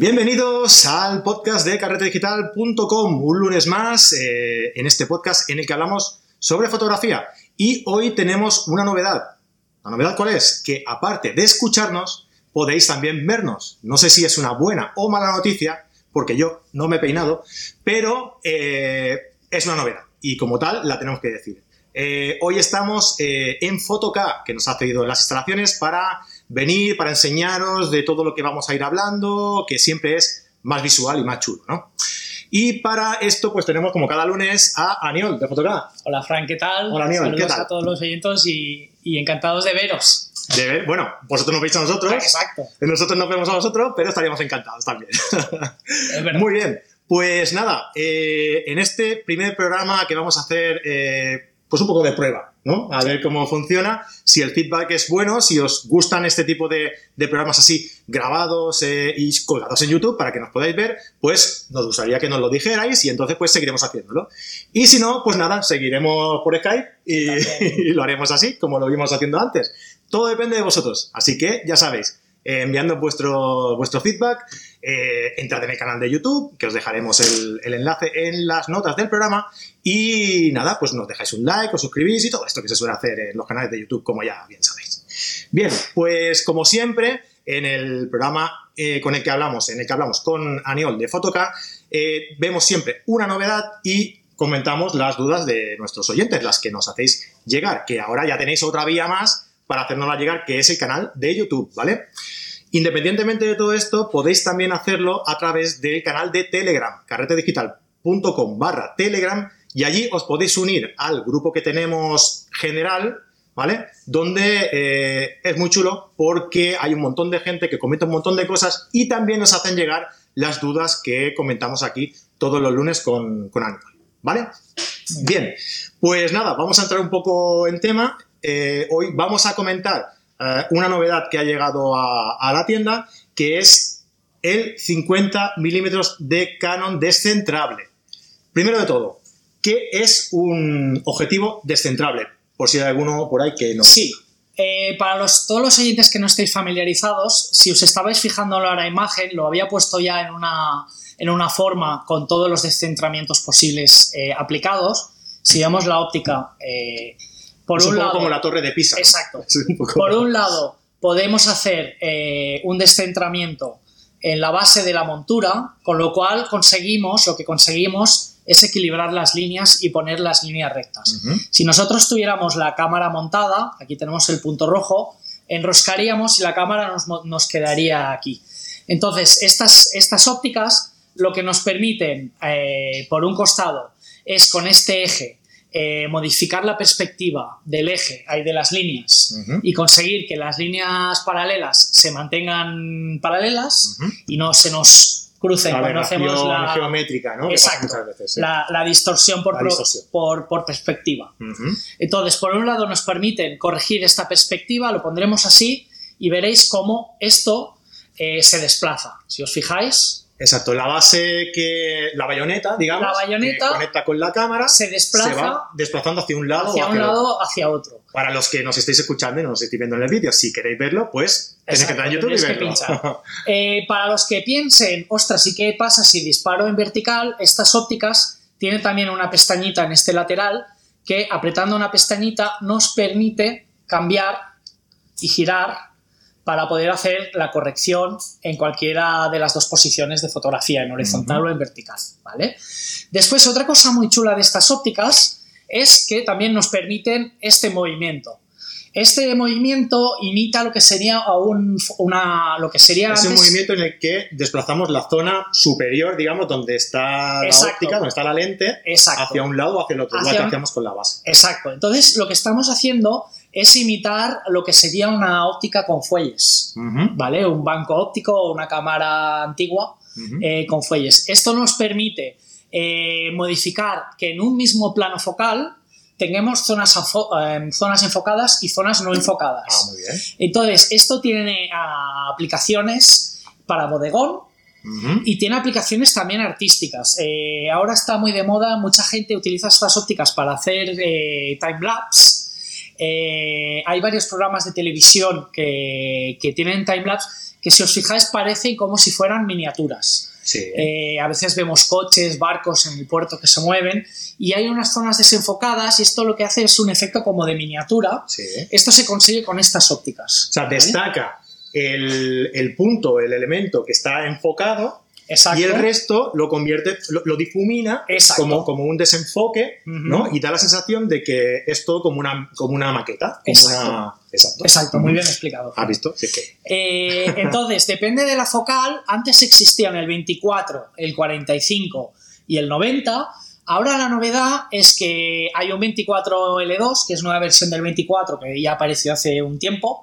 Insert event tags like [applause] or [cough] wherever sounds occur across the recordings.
Bienvenidos al podcast de carretedigital.com, un lunes más eh, en este podcast en el que hablamos sobre fotografía. Y hoy tenemos una novedad. ¿La novedad cuál es? Que aparte de escucharnos, podéis también vernos. No sé si es una buena o mala noticia, porque yo no me he peinado, pero eh, es una novedad. Y como tal, la tenemos que decir. Eh, hoy estamos en Fotoca, que nos ha cedido las instalaciones para venir para enseñaros de todo lo que vamos a ir hablando, que siempre es más visual y más chulo, ¿no? Y para esto, pues tenemos como cada lunes a Aniol de Fotocada. Hola, Fran, ¿qué tal? Hola, Aniol, Saludos ¿qué tal? a todos los oyentes y, y encantados de veros. De ver- bueno, vosotros nos veis a nosotros. Exacto. Nosotros nos vemos a vosotros, pero estaríamos encantados también. [laughs] Es verdad. Muy bien. Pues nada, eh, en este primer programa que vamos a hacer, eh, pues un poco de prueba, ¿no? A ver cómo funciona, si el feedback es bueno, si os gustan este tipo de, de programas así grabados eh, y colgados en YouTube para que nos podáis ver, pues nos gustaría que nos lo dijerais y entonces pues seguiremos haciéndolo. Y si no, pues nada, seguiremos por Skype y [laughs] lo haremos así, como lo vimos haciendo antes. Todo depende de vosotros, así que ya sabéis, eh, enviando vuestro, vuestro feedback, eh, entrad en el canal de YouTube, que os dejaremos el, enlace en las notas del programa. Y nada, pues nos dejáis un like, os suscribís y todo esto que se suele hacer en los canales de YouTube, como ya bien sabéis. Bien, pues como siempre, en el programa eh, con el que hablamos, en el que hablamos con Aniol de Fotoca, eh, vemos siempre una novedad y comentamos las dudas de nuestros oyentes, las que nos hacéis llegar, que ahora ya tenéis otra vía más para hacernosla llegar, que es el canal de YouTube, ¿vale? Independientemente de todo esto, podéis también hacerlo a través del canal de Telegram, carretedigital.com barra Telegram, y allí os podéis unir al grupo que tenemos general, ¿vale? Donde eh, es muy chulo porque hay un montón de gente que comenta un montón de cosas y también nos hacen llegar las dudas que comentamos aquí todos los lunes con, con ¿vale? Bien, pues nada, vamos a entrar un poco en tema. Eh, hoy vamos a comentar eh, una novedad que ha llegado a, la tienda, que es el 50 milímetros de Canon descentrable. Primero de todo, ¿qué es un objetivo descentrable? Por si hay alguno por ahí que no. Sí. Eh, para todos los oyentes que no estéis familiarizados, si os estabais fijando en la imagen, lo había puesto ya en una, en una forma con todos los descentramientos posibles aplicados. Si vemos la óptica, por es un, un poco lado. como la torre de Pisa. Exacto. [laughs] Es un poco- Por un lado, podemos hacer eh, un descentramiento en la base de la montura, con lo cual conseguimos, lo que conseguimos es equilibrar las líneas y poner las líneas rectas. Si nosotros tuviéramos la cámara montada, aquí tenemos el punto rojo, enroscaríamos y la cámara nos, nos quedaría aquí. Entonces, estas, estas ópticas lo que nos permiten, eh, por un costado, es con este eje eh, modificar la perspectiva del eje, ahí de las líneas, y conseguir que las líneas paralelas se mantengan paralelas y no se nos crucen La cuando hacemos la, geométrica, ¿no? Exacto. muchas veces, la- la distorsión, por, La pro- distorsión. por- por perspectiva. Entonces, por un lado nos permiten corregir esta perspectiva, lo pondremos así y veréis cómo esto eh, se desplaza. Si os fijáis, Exacto, la base que. La bayoneta, digamos. La bayoneta que conecta con la cámara. se desplaza se va desplazando hacia un lado hacia o un hacia el otro. lado, hacia otro. Para los que nos estéis escuchando y no nos estéis viendo en el vídeo, si queréis verlo, pues tenéis que entrar en YouTube y verlo. [laughs] Eh, para los que piensen, ostras, ¿y qué pasa si disparo en vertical? Estas ópticas tienen también una pestañita en este lateral que apretando una pestañita nos permite cambiar y girar para poder hacer la corrección en cualquiera de las dos posiciones de fotografía, en horizontal o en vertical, ¿vale? Después, otra cosa muy chula de estas ópticas es que también nos permiten este movimiento. Este movimiento imita lo que sería un- una, lo que sería es un movimiento en el que desplazamos la zona superior, digamos, donde está Exacto. la óptica, donde está la lente, Exacto. hacia un lado o hacia el otro, Hacia que hacíamos con la base. Exacto. Entonces, lo que estamos haciendo es imitar lo que sería una óptica con fuelles, ¿vale? Un banco óptico o una cámara antigua eh, con fuelles. Esto nos permite eh, modificar que en un mismo plano focal tengamos zonas, eh, zonas enfocadas y zonas no enfocadas. Ah, muy bien. Entonces, esto tiene ah, aplicaciones para bodegón, y tiene aplicaciones también artísticas. Eh, ahora está muy de moda, mucha gente utiliza estas ópticas para hacer eh, timelapse. Eh, hay varios programas de televisión que, que tienen timelapse que si os fijáis parecen como si fueran miniaturas. Sí. Eh, a veces vemos coches, barcos en el puerto que se mueven y hay unas zonas desenfocadas y esto lo que hace es un efecto como de miniatura. sí. Esto se consigue con estas ópticas. O sea, ¿vale? destaca el, el punto, el elemento que está enfocado Exacto. y el resto lo convierte, lo, lo difumina Exacto. como, como un desenfoque. ¿no? Y da la sensación de que es todo como una, como una maqueta. Como Exacto. Una... Exacto. Exacto, muy bien explicado. ¿Has visto? Sí, es que... Eh, [laughs] entonces, depende de la focal. Antes existían el 24, el 45 y el 90. Ahora la novedad es que hay un 24L2, que es nueva versión del 24, que ya apareció hace un tiempo,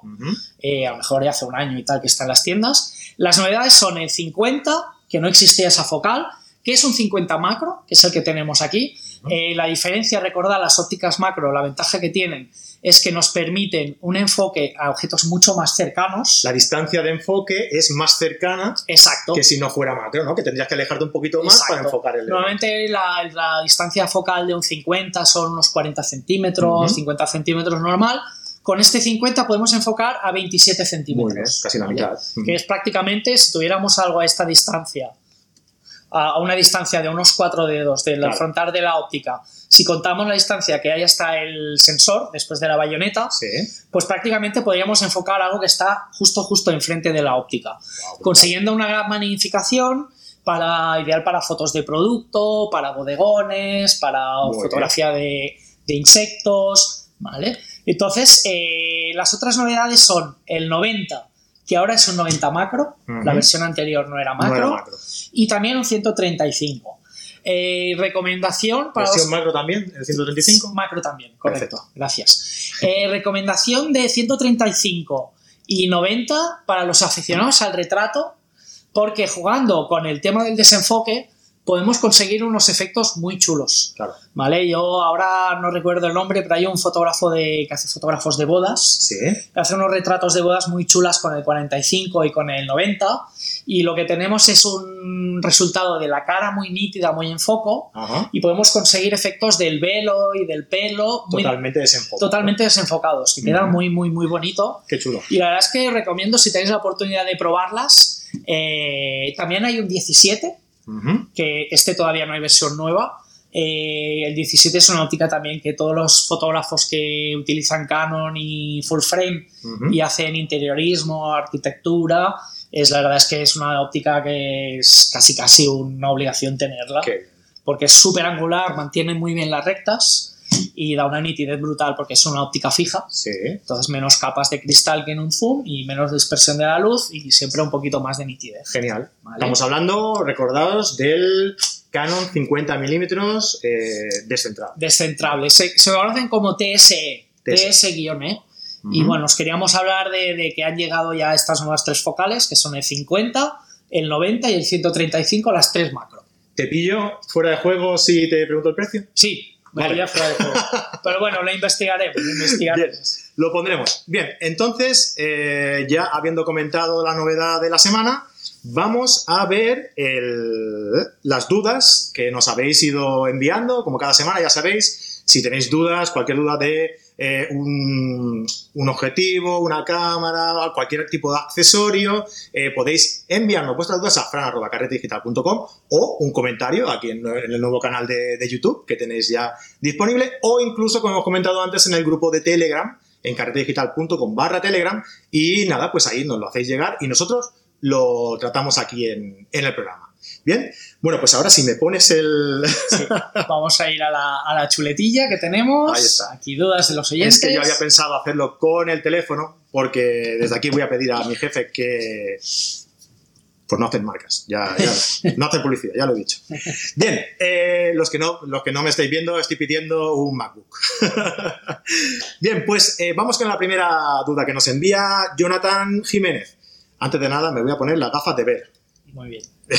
eh, a lo mejor ya hace un año y tal, que está en las tiendas. Las novedades son el 50, que no existía esa focal, que es un 50 macro, que es el que tenemos aquí. Eh, la diferencia, recordad, las ópticas macro, la ventaja que tienen es que nos permiten un enfoque a objetos mucho más cercanos. La distancia de enfoque es más cercana Exacto. que si no fuera macro, ¿no? Que tendrías que alejarte un poquito más Exacto. para enfocar el... Normalmente la, la distancia focal de un 50 son unos 40 centímetros, Ujú. 50 centímetros normal. Con este 50 podemos enfocar a 27 Muy centímetros. bien, casi la ¿vale? mitad. Que es prácticamente, si tuviéramos algo a esta distancia, a una distancia de unos cuatro dedos del Claro. frontal de la óptica, si contamos la distancia que hay hasta el sensor, después de la bayoneta, Sí. pues prácticamente podríamos enfocar algo que está justo, justo enfrente de la óptica Wow, consiguiendo una gran magnificación para ideal para fotos de producto, para bodegones, para Muy fotografía de, de insectos, ¿vale? Entonces, eh, las otras novedades son el 90, que ahora es un 90 macro, la versión anterior no era No macro, era macro. y también un 135. Eh, recomendación para ¿Versión los macro también? ¿El 135? Macro también, correcto. Perfecto. Gracias. Eh, recomendación de 135 y 90 para los aficionados al retrato, porque jugando con el tema del desenfoque podemos conseguir unos efectos muy chulos. Claro. ¿Vale? Yo ahora no recuerdo el nombre, pero hay un fotógrafo de, que hace fotógrafos de bodas Sí. que hace unos retratos de bodas muy chulas con el 45 y con el 90 y lo que tenemos es un resultado de la cara muy nítida, muy en foco Ajá. y podemos conseguir efectos del velo y del pelo Totalmente desenfocado. totalmente desenfocados, que queda Ujú. muy, muy, muy bonito. Qué chulo. Y la verdad es que recomiendo, si tenéis la oportunidad de probarlas, eh, también hay un 17, Ujú. que este todavía no hay versión nueva. Eh, el 17 es una óptica también que todos los fotógrafos que utilizan Canon y full frame Ujú. y hacen interiorismo, arquitectura, es la verdad es que es una óptica que es casi casi una obligación tenerla Qué porque es súper angular, mantiene muy bien las rectas y da una nitidez brutal porque es una óptica fija. Sí. Entonces menos capas de cristal que en un zoom y menos dispersión de la luz y siempre un poquito más de nitidez. Genial. Vale. Estamos hablando, recordados, del Canon 50 milímetros eh, descentrado. Descentrable. Se, se conocen como TSE, TSE. TS-E. Y Ujú. bueno, os queríamos hablar de, de que han llegado ya estas nuevas tres focales, que son el 50, el 90 y el 135, las tres macro. ¿Te pillo fuera de juego si te pregunto el precio? Sí, Vale. fuera de juego. [laughs] Pero bueno, lo investigaremos, lo investigaremos. Lo pondremos. Bien, entonces, eh, ya habiendo comentado la novedad de la semana, vamos a ver el- las dudas que nos habéis ido enviando, como cada semana, ya sabéis, si tenéis dudas, cualquier duda de eh, un, objetivo, una cámara, cualquier tipo de accesorio, eh, podéis enviarnos vuestras dudas a fran.carretedigital.com o un comentario aquí en, en el nuevo canal de, YouTube que tenéis ya disponible o incluso, como hemos comentado antes, en el grupo de Telegram en carretedigital.com barra Telegram y nada, pues ahí nos lo hacéis llegar y nosotros lo tratamos aquí en el programa. Bien, bueno, pues ahora si me pones el... Sí. Vamos a ir a la, a la chuletilla que tenemos. Ahí está. Aquí dudas de los oyentes. Es que yo había pensado hacerlo con el teléfono, porque desde aquí voy a pedir a mi jefe que. Pues no hacen marcas, ya, ya- no hacen publicidad, ya lo he dicho. Bien, eh, los, que no, los que no me estáis viendo, estoy pidiendo un MacBook. [laughs] Bien, pues eh, vamos con la primera duda que nos envía Jonathan Jiménez. Antes de nada, me voy a poner las gafas de ver. Muy bien. [laughs]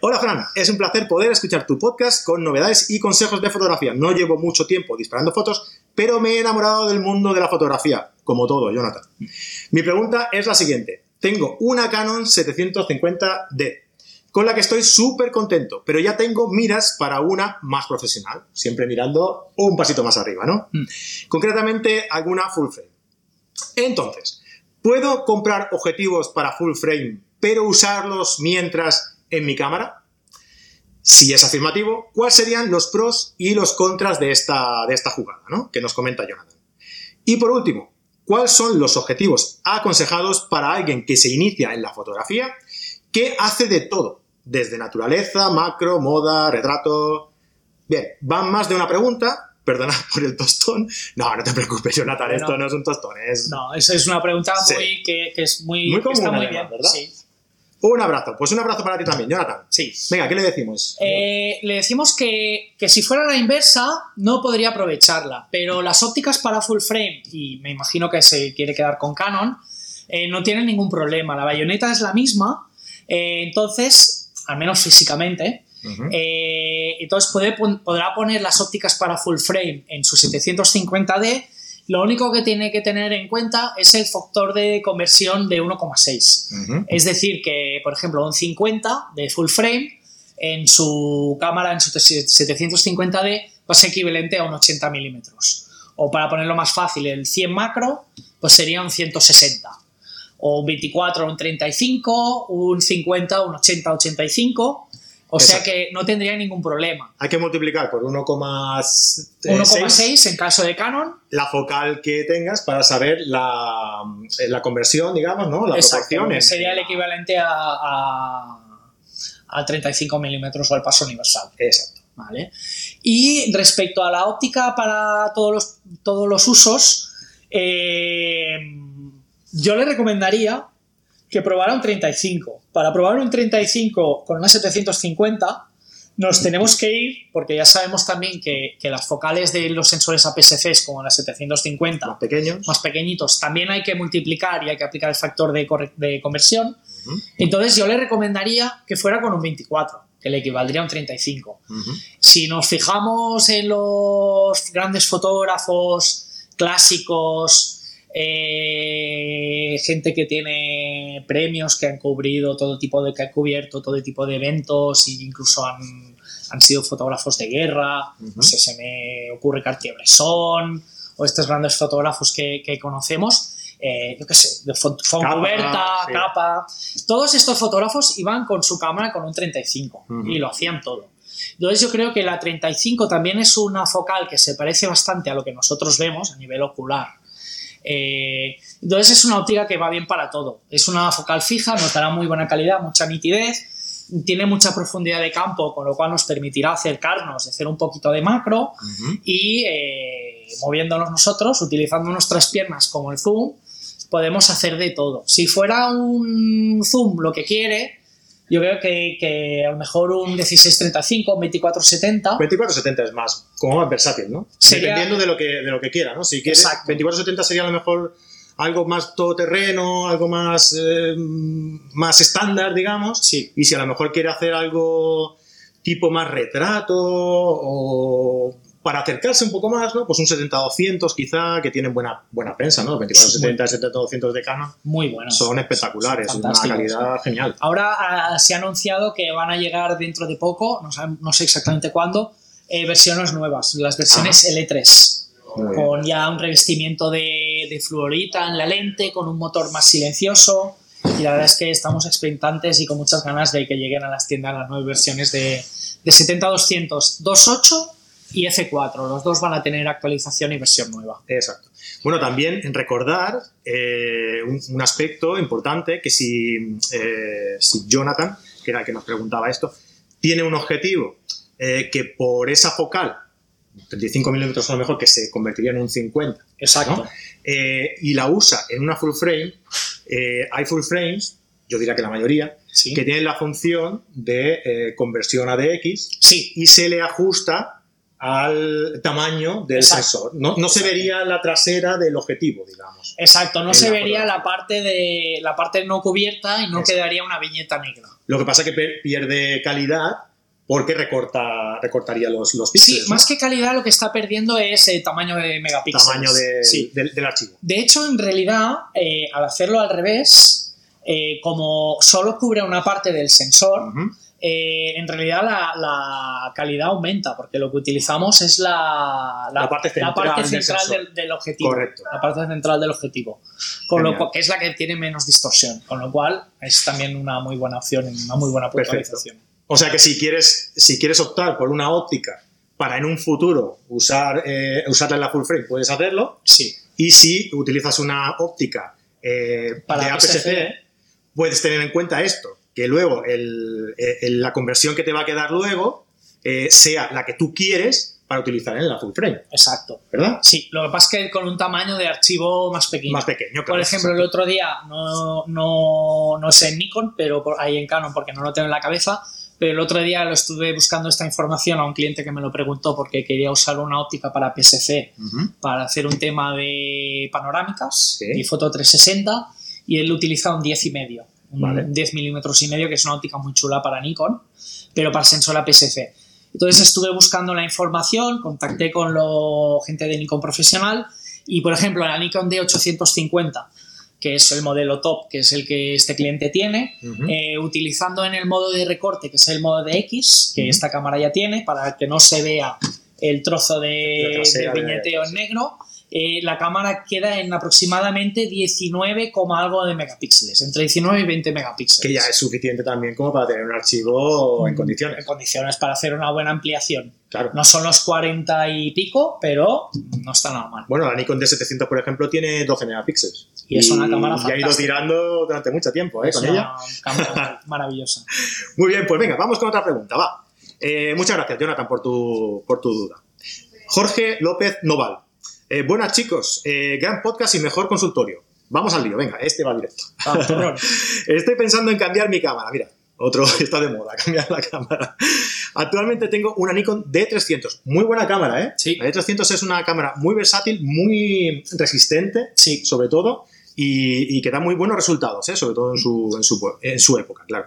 Hola Fran, es un placer poder escuchar tu podcast con novedades y consejos de fotografía. No llevo mucho tiempo disparando fotos, pero me he enamorado del mundo de la fotografía, como todo, Jonathan. Mi pregunta es la siguiente. Tengo una Canon 750D, con la que estoy súper contento, pero ya tengo miras para una más profesional, siempre mirando un pasito más arriba, ¿no? Mm. Concretamente, alguna full frame. Entonces, ¿Puedo comprar objetivos para full frame, pero usarlos mientras en mi cámara? Si es afirmativo, ¿cuáles serían los pros y los contras de esta, de esta jugada ¿no? que nos comenta Jonathan? Y por último, ¿cuáles son los objetivos aconsejados para alguien que se inicia en la fotografía, que hace de todo, desde naturaleza, macro, moda, retrato? Bien, van más de una pregunta, perdona por el tostón. No, no te preocupes, Jonathan, esto no es un tostón, es... No, esa es una pregunta Sí. muy, que, que es muy, Muy que está común, muy además, bien. ¿verdad? Sí, Un abrazo, pues un abrazo para ti también, Jonathan. sí. Venga, ¿qué le decimos? Eh, le decimos que, que si fuera la inversa, no podría aprovecharla, pero las ópticas para full frame, y me imagino que se quiere quedar con Canon, eh, no tienen ningún problema. La bayoneta es la misma, eh, entonces, al menos físicamente, entonces puede podrá poner las ópticas para full frame en su 750D. Lo único que tiene que tener en cuenta es el factor de conversión de 1,6. Ujú. Es decir, que, por ejemplo, un 50 de full frame en su cámara, en su 750D, va a ser equivalente a un 80 milímetros. O para ponerlo más fácil, el 100 macro, pues sería un 160. O un 24, un 35, un 50, un 80, 85. O sea que no tendría ningún problema. Hay que multiplicar por 1,6 1,6 en caso de Canon. la focal que tengas para saber la, eh, la conversión, digamos, ¿no? La Exacto, sería el equivalente a, a, a 35 milímetros o al paso universal. Exacto. ¿vale? Y respecto a la óptica para todos los, todos los usos, eh, yo le recomendaría que probara un 35. Para probar un 35 con una 750 nos tenemos que ir, porque ya sabemos también que, que las focales de los sensores APS-Cs como la 750 Más pequeños. más pequeñitos también hay que multiplicar y hay que aplicar el factor de, de conversión. Entonces yo le recomendaría que fuera con un 24, que le equivaldría a un 35. ujú. Si nos fijamos en los grandes fotógrafos clásicos, eh, gente que tiene premios, que han cubrido todo tipo de, que han cubierto todo tipo de eventos e incluso han, han sido fotógrafos de guerra, no sé, se me ocurre Cartier-Bresson o estos grandes fotógrafos que, que conocemos, eh, yo qué sé, de Fon- Foncuberta, Capa, sí. Todos estos fotógrafos iban con su cámara con un 35 Ujú. y lo hacían todo. Entonces yo creo que la 35 también es una focal que se parece bastante a lo que nosotros vemos a nivel ocular. Eh, entonces es una óptica que va bien para todo. Es una focal fija, nos dará muy buena calidad, mucha nitidez, tiene mucha profundidad de campo, con lo cual nos permitirá acercarnos, hacer un poquito de macro y eh, moviéndonos nosotros, utilizando nuestras piernas como el zoom, podemos hacer de todo. Si fuera un zoom lo que quiere, yo creo que, que a lo mejor un 1635, un 2470, 2470 es más, como más versátil, ¿no? Sería- Dependiendo de lo que, de lo que quiera, ¿no? Si quieres, Exacto. 2470 sería a lo mejor algo más todoterreno, algo más, eh, más estándar, digamos. Sí. Y si a lo mejor quiere hacer algo tipo más retrato o para acercarse un poco más, ¿no? Pues un 70-200 quizá, que tienen buena, buena prensa, ¿no? 2470 y 70-200 de Canon muy bueno. son espectaculares, es una calidad genial. Ahora ah, se ha anunciado que van a llegar dentro de poco, no, sab- no sé exactamente cuándo, eh, versiones nuevas, las versiones L3, Muy bien. con ya un revestimiento de, de fluorita en la lente, con un motor más silencioso. Y la verdad es que estamos expectantes y con muchas ganas de que lleguen a las tiendas las nuevas versiones de, de 70-200, 2.8 y F4. Los dos van a tener actualización y versión nueva. Exacto. Bueno, también recordar eh, un, un aspecto importante que si, eh, si Jonathan, que era el que nos preguntaba esto, tiene un objetivo eh, que por esa focal, 35 milímetros a lo mejor, que se convertiría en un 50, Exacto. ¿no? Eh, y la usa en una full frame, eh, hay full frames, yo diría que la mayoría, Sí. que tienen la función de eh, conversión a DX sí. y se le ajusta al tamaño del Exacto. sensor. No, no se vería la trasera del objetivo, digamos. Exacto, no se la vería fotografía. la parte de la parte no cubierta y no Exacto. quedaría una viñeta negra. Lo que pasa es que pierde calidad porque recorta, recortaría los, los Sí, píxeles. ¿no? más que calidad lo que está perdiendo es el tamaño de megapíxeles. tamaño de- Sí. del, del archivo. De hecho, en realidad, eh, al hacerlo al revés, eh, como solo cubre una parte del sensor. Eh, en realidad la, la calidad aumenta, porque lo que utilizamos es la, La parte central parte del central sensor. del, del objetivo. Correcto. La parte central del objetivo. Con lo cual, que es la que tiene menos distorsión. Con lo cual es también una muy buena opción, una muy buena Perfecto. puntualización. O sea que si quieres, si quieres optar por una óptica para en un futuro usar, eh, usarla en la full frame, puedes hacerlo. Sí. Y si utilizas una óptica eh, Para de APS-C, puedes tener en cuenta esto, que luego el- eh, el- la conversión que te va a quedar luego eh, sea la que tú quieres para utilizar en la full frame, Exacto. ¿verdad? Sí, lo que pasa es que con un tamaño de archivo más pequeño. Más pequeño, claro. Por ejemplo, el otro día, no, no, no sé en Nikon, pero por, ahí en Canon, porque no lo tengo en la cabeza, pero el otro día lo estuve buscando esta información a un cliente que me lo preguntó porque quería usar una óptica para PSC para hacer un tema de panorámicas Sí. y foto 360 y él utiliza un 10 y medio, Vale. 10 milímetros y medio, que es una óptica muy chula para Nikon, pero para sensor APS-C. Entonces estuve buscando la información, contacté con lo, gente de Nikon profesional y, por ejemplo, la Nikon D850, que es el modelo top, que es el que este cliente tiene, eh, utilizando en el modo de recorte, que es el modo de X, que esta cámara ya tiene, para que no se vea el trozo de de- viñeteo en negro, eh, la cámara queda en aproximadamente 19, coma algo de megapíxeles, entre 19 y 20 megapíxeles. que ya es suficiente también como para tener un archivo en En condiciones. condiciones para hacer una buena ampliación. Claro. No son los 40 y pico, pero no está nada mal. Bueno, la Nikon D700, por ejemplo, tiene 12 megapíxeles. Y es una cámara Y ha ido fantástica. tirando durante mucho tiempo ¿eh? Es con una ella. cámara [laughs] maravillosa. Muy bien, pues venga, vamos con otra pregunta, va. Eh, muchas gracias, Jonathan, por tu, por tu duda. Jorge López Noval. Eh, buenas chicos, eh, gran podcast y mejor consultorio. Vamos al lío, venga, este va directo. Ah. [laughs] Estoy pensando en cambiar mi cámara, mira, otro [laughs] está de moda, cambiar la cámara. Actualmente tengo una Nikon D300, muy buena cámara, ¿eh? Sí. La D300 es una cámara muy versátil, muy resistente, Sí. sobre todo, y, y que da muy buenos resultados, ¿eh? sobre todo en su, en su, en su época, claro.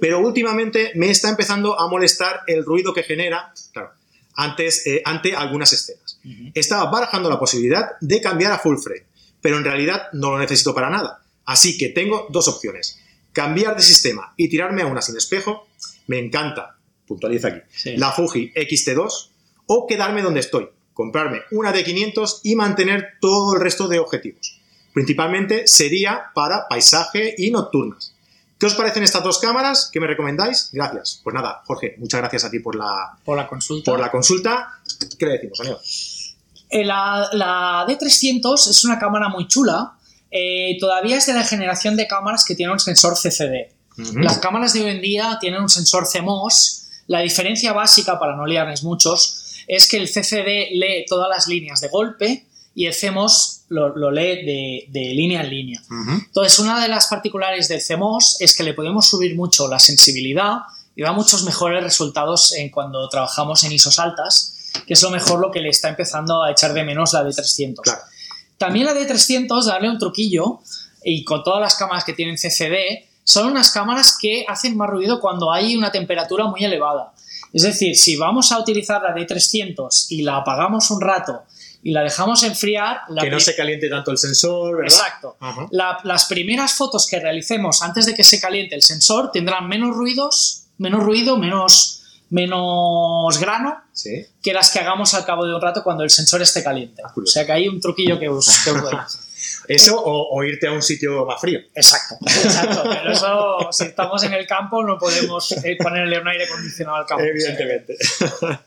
Pero últimamente me está empezando a molestar el ruido que genera, claro, antes, eh, ante algunas escenas. Estaba barajando la posibilidad de cambiar a full frame, pero en realidad no lo necesito para nada. Así que tengo dos opciones. Cambiar de sistema y tirarme a una sin espejo, me encanta, puntualiza aquí, Sí. la Fuji X-T2, o quedarme donde estoy, comprarme una de 500 y mantener todo el resto de objetivos. Principalmente sería para paisaje y nocturnas. ¿Qué os parecen estas dos cámaras? ¿Qué me recomendáis? Gracias. Pues nada, Jorge, muchas gracias a ti por la, Por la consulta. por la consulta. ¿Qué le decimos, amigo? Eh, La, la D300 es una cámara muy chula. eh, todavía es de la generación de cámaras que tiene un sensor CCD. Las cámaras de hoy en día tienen un sensor CMOS. La diferencia básica, para no liarles muchos, es que el CCD lee todas las líneas de golpe y el CMOS lo, lo lee de, de línea en línea. Entonces, una de las particulares del CMOS es que le podemos subir mucho la sensibilidad y da muchos mejores resultados en cuando trabajamos en ISOs altas, que es lo mejor lo que le está empezando a echar de menos la D300. Claro. También la D300, darle un truquillo, y con todas las cámaras que tienen CCD, son unas cámaras que hacen más ruido cuando hay una temperatura muy elevada. Es decir, si vamos a utilizar la D300 y la apagamos un rato y la dejamos enfriar, la que no se caliente tanto el sensor, ¿verdad? Exacto. La- las primeras fotos que realicemos antes de que se caliente el sensor tendrán menos ruidos, menos ruido, menos, menos grano Sí. que las que hagamos al cabo de un rato cuando el sensor esté caliente. Ah, O sea que hay un truquillo que os, que os. [laughs] Eso o, o irte a un sitio más frío. Exacto, exacto. Pero eso, si estamos en el campo, no podemos eh, ponerle un aire acondicionado al campo. Evidentemente.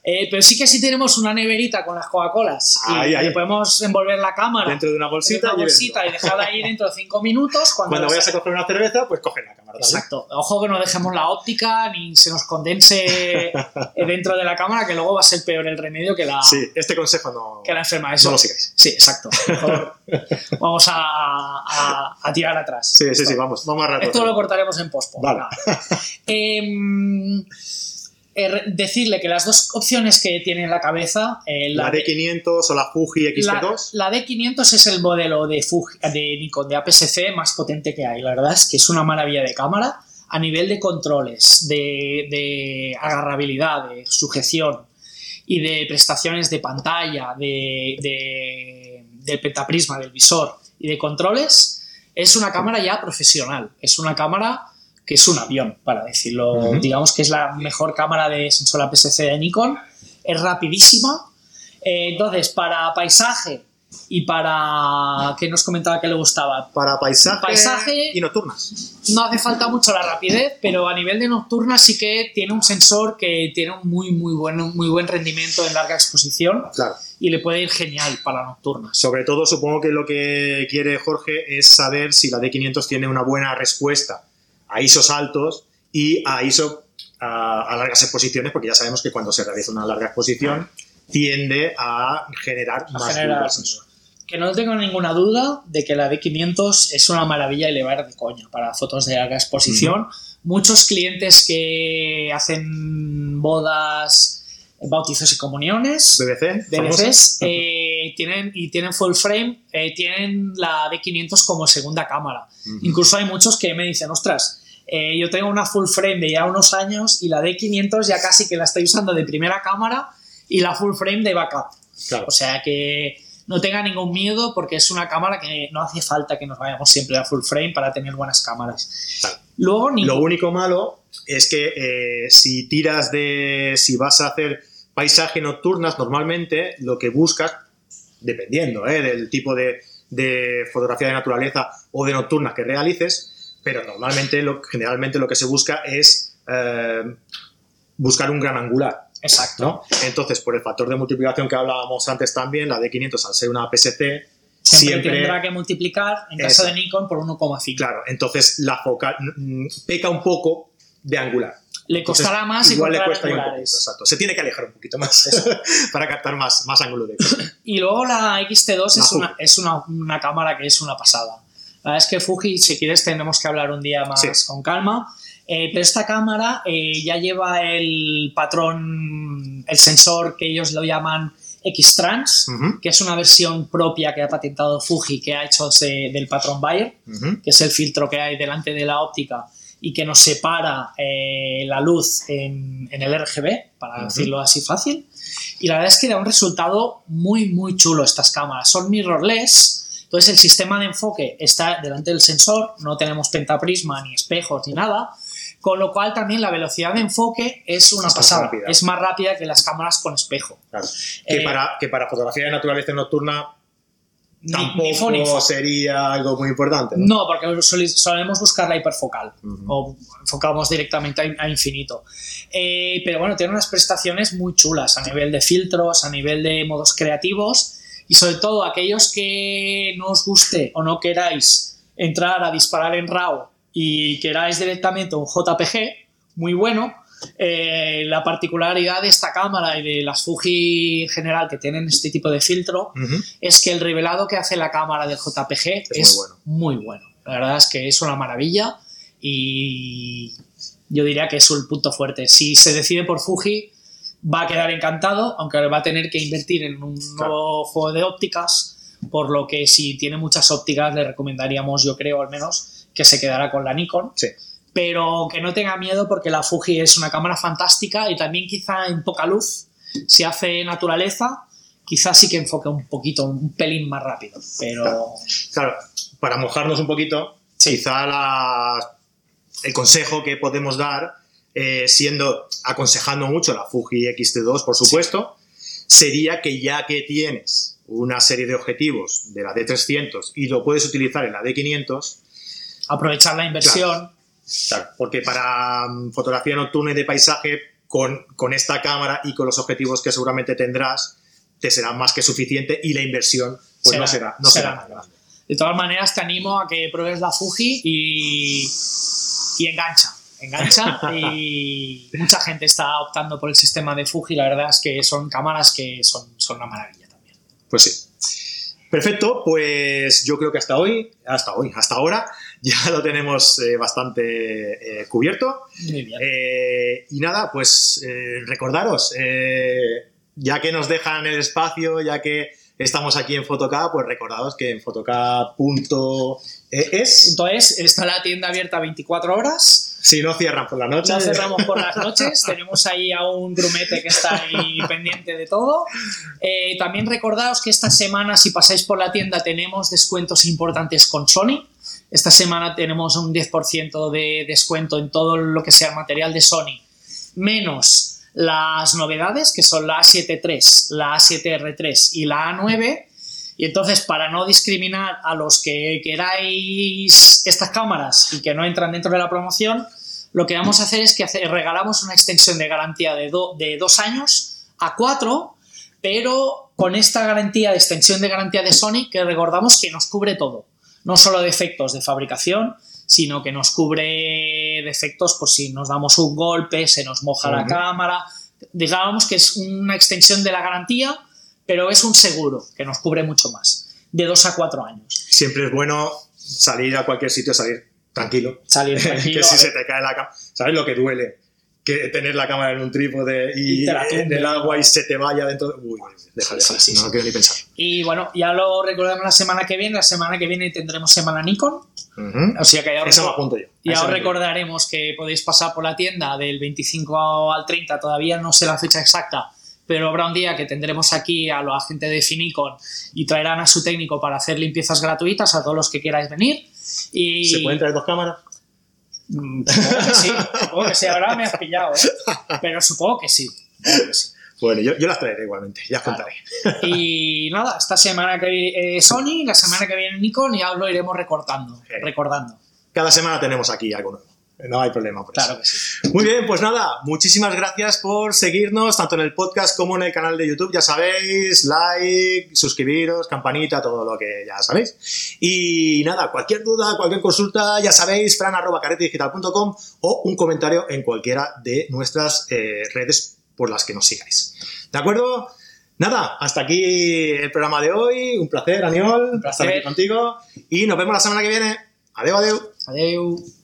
Eh, pero sí que sí tenemos una neverita con las Coca-Colas y Ahí, podemos envolver la cámara Dentro de una bolsita. una y bolsita y dejarla ahí dentro de cinco minutos. Cuando, Cuando vayas a coger una cerveza, pues coge la cámara. Exacto. Ojo que no dejemos la óptica ni se nos condense eh, dentro de la cámara, que luego va a ser peor el remedio que la, Sí, este consejo no, que la enferma. no Eso. lo sigáis. Sí, exacto. Mejor [laughs] vamos a, a- a tirar atrás. Sí, sí, sí, vamos, vamos a rato. Esto lo cortaremos en post. Vale. [laughs] Em, eh, decirle que las dos opciones que tiene en la cabeza, eh, La de- D500 o la Fuji la, X-T2. la D500 es el modelo de, Fuji- de Nikon de APS-C más potente que hay. La verdad es que es una maravilla de cámara a nivel de controles, de, de agarrabilidad, de sujeción y de prestaciones de pantalla, de, de- del pentaprisma, del visor y de controles. Es una cámara ya profesional. Es una cámara que es un avión, para decirlo. Digamos que es la mejor cámara de sensor APS-C de Nikon. Es rapidísima. Eh, entonces, para paisaje y para... que nos comentaba que le gustaba? Para paisaje, Paisaje- y nocturnas. No hace falta mucho la rapidez, pero a nivel de nocturna sí que tiene un sensor que tiene un muy, muy, bueno, muy buen rendimiento en larga exposición Claro. y le puede ir genial para nocturnas. Sobre todo, supongo que lo que quiere Jorge es saber si la D500 tiene una buena respuesta a ISOs altos y a ISO a, a largas exposiciones, porque ya sabemos que cuando se realiza una larga exposición tiende a generar A más generar-. Que no tengo ninguna duda de que la D500 es una maravilla y le va a ir de coña para fotos de larga exposición. Muchos clientes que hacen bodas, bautizos y comuniones, BBC, famosa. eh, tienen, y tienen full frame, eh, tienen la D500 como segunda cámara. Incluso hay muchos que me dicen, ostras, eh, yo tengo una full frame de ya unos años y la D500 ya casi que la estoy usando de primera cámara y la full frame de backup. Claro. O sea que no tenga ningún miedo porque es una cámara que no hace falta que nos vayamos siempre a full frame para tener buenas cámaras. Claro. Luego, ni Lo único malo es que eh, si tiras de. Si vas a hacer paisaje nocturnas, normalmente lo que buscas, dependiendo eh, del tipo de, de fotografía de naturaleza o de nocturnas que realices, pero normalmente, lo, generalmente lo que se busca es eh, buscar un gran angular. Exacto. ¿no? Entonces, por el factor de multiplicación que hablábamos antes también, la D500 al ser una APS-C, Siempre, siempre tendrá que multiplicar, en caso de Nikon, por 1,5. Claro, entonces la focal mm, peca un poco de angular. Le Entonces, costará más igual le cuesta un poquito, exacto. Se tiene que alejar un poquito más [laughs] para captar más, más ángulo de Y luego la XT2 La es, una, es una, una cámara que es una pasada. La verdad es que Fuji, si quieres, tendremos que hablar un día más Sí. con calma. Eh, pero esta cámara eh, ya lleva el patrón, el sensor que ellos lo llaman X-Trans, Ujú, que es una versión propia que ha patentado Fuji, que ha hecho de- del patrón Bayer, que es el filtro que hay delante de la óptica y que nos separa eh, la luz en, en el RGB, para decirlo así fácil. Y la verdad es que da un resultado muy, muy chulo estas cámaras. Son mirrorless, entonces el sistema de enfoque está delante del sensor, no tenemos pentaprisma, ni espejos, ni nada. Con lo cual también la velocidad de enfoque es una Es pasada. rápida. Es más rápida que las cámaras con espejo. Claro. Que, Eh, para, que para fotografía de naturaleza nocturna Ni, tampoco ni sería algo muy importante. ¿no? No, porque solemos buscar la hiperfocal o enfocamos directamente a, a infinito. Eh, pero bueno, tiene unas prestaciones muy chulas a nivel de filtros, a nivel de modos creativos y sobre todo aquellos que no os guste o no queráis entrar a disparar en RAW y queráis directamente un JPG muy bueno. eh, la particularidad de esta cámara y de las Fuji en general que tienen este tipo de filtro Ujú. es que el revelado que hace la cámara del JPG Es es, muy bueno. muy bueno. La verdad es que es una maravilla y yo diría que es el punto fuerte. Si se decide por Fuji, va a quedar encantado, aunque va a tener que invertir en un nuevo juego de ópticas, por lo que si tiene muchas ópticas le recomendaríamos, yo creo al menos, que se quedara con la Nikon. Sí. Pero que no tenga miedo porque la Fuji es una cámara fantástica y también quizá en poca luz, si hace naturaleza, quizás sí que enfoque un poquito, un pelín más rápido. Pero Claro, para mojarnos un poquito, Sí. quizá la- el consejo que podemos dar, eh, siendo aconsejando mucho la Fuji X-T2, por supuesto, sería que ya que tienes una serie de objetivos de la D300 y lo puedes utilizar en la D500, aprovechar la inversión. Claro, porque para mm, fotografía nocturna y de paisaje, con, con esta cámara y con los objetivos que seguramente tendrás, te será más que suficiente y la inversión pues no será, no será, grande. De todas maneras, te animo a que pruebes la Fuji y, y engancha. Engancha [laughs] y mucha gente está optando por el sistema de Fuji. La verdad es que son cámaras que son, son una maravilla también. Pues sí. Perfecto, pues yo creo que hasta hoy, hasta hoy, hasta ahora, [laughs] ya lo tenemos eh, bastante eh, cubierto. Muy bien. Eh, y nada, pues recordaros, ya que nos dejan el espacio, ya que estamos aquí en Photocap, pues recordaros que en photocap.es, Entonces, está la tienda abierta 24 horas. si no cierran por la noche, No cerramos por las noches. Tenemos ahí a un grumete que está ahí pendiente de todo. Eh, también recordaos que esta semana, si pasáis por la tienda, tenemos descuentos importantes con Sony. Esta semana tenemos un 10% de descuento en todo lo que sea material de Sony, menos las novedades, que son la A7 III, la A7R3 y la A9. Y entonces, para no discriminar a los que queráis estas cámaras y que no entran dentro de la promoción, lo que vamos a hacer es que regalamos una extensión de garantía de, de dos años a cuatro, pero con esta garantía de extensión de garantía de Sony que recordamos que nos cubre todo, no solo defectos de fabricación, sino que nos cubre defectos por si nos damos un golpe, se nos moja la cámara. Digamos que es una extensión de la garantía, pero es un seguro que nos cubre mucho más, de dos a cuatro años. Siempre es bueno salir a cualquier sitio, salir tranquilo. Salir [laughs] tranquilo. que si se te cae la cámara, ¿sabes lo que duele? Que tener la cámara en un trípode y, en el agua y se te vaya dentro. Uy, deja, de sí, no quiero ni pensar. Y bueno, ya lo recordamos la semana que viene. La semana que viene tendremos semana Nikon. O sea que ya os, Eso yo. Ya os recordaremos que podéis pasar por la tienda del 25 al 30. Todavía no sé la fecha exacta, pero habrá un día que tendremos aquí a los agentes de Finicon y traerán a su técnico para hacer limpiezas gratuitas a todos los que queráis venir. Y... ¿Se pueden traer dos cámaras? Mm, supongo que sí, supongo que sí, ahora me has pillado, ¿eh? pero supongo que sí. Bueno, yo, las traeré igualmente, ya os contaré. Y nada, esta semana que viene eh, Sony, la semana que viene Nikon, ya lo iremos recortando, recordando. Cada semana tenemos aquí algo nuevo. No hay problema por claro Que sí. Muy bien, pues nada, muchísimas gracias por seguirnos tanto en el podcast como en el canal de YouTube. Ya sabéis, like, suscribiros, campanita, todo lo que ya sabéis. Y nada, cualquier duda, cualquier consulta, ya sabéis, fran.caretedigital.com o un comentario en cualquiera de nuestras eh, redes por las que nos sigáis. ¿De acuerdo? Nada, hasta aquí el programa de hoy. Un placer, Aniol, un placer. estar aquí contigo. Y nos vemos la semana que viene. Adeu, adeu. Adeu.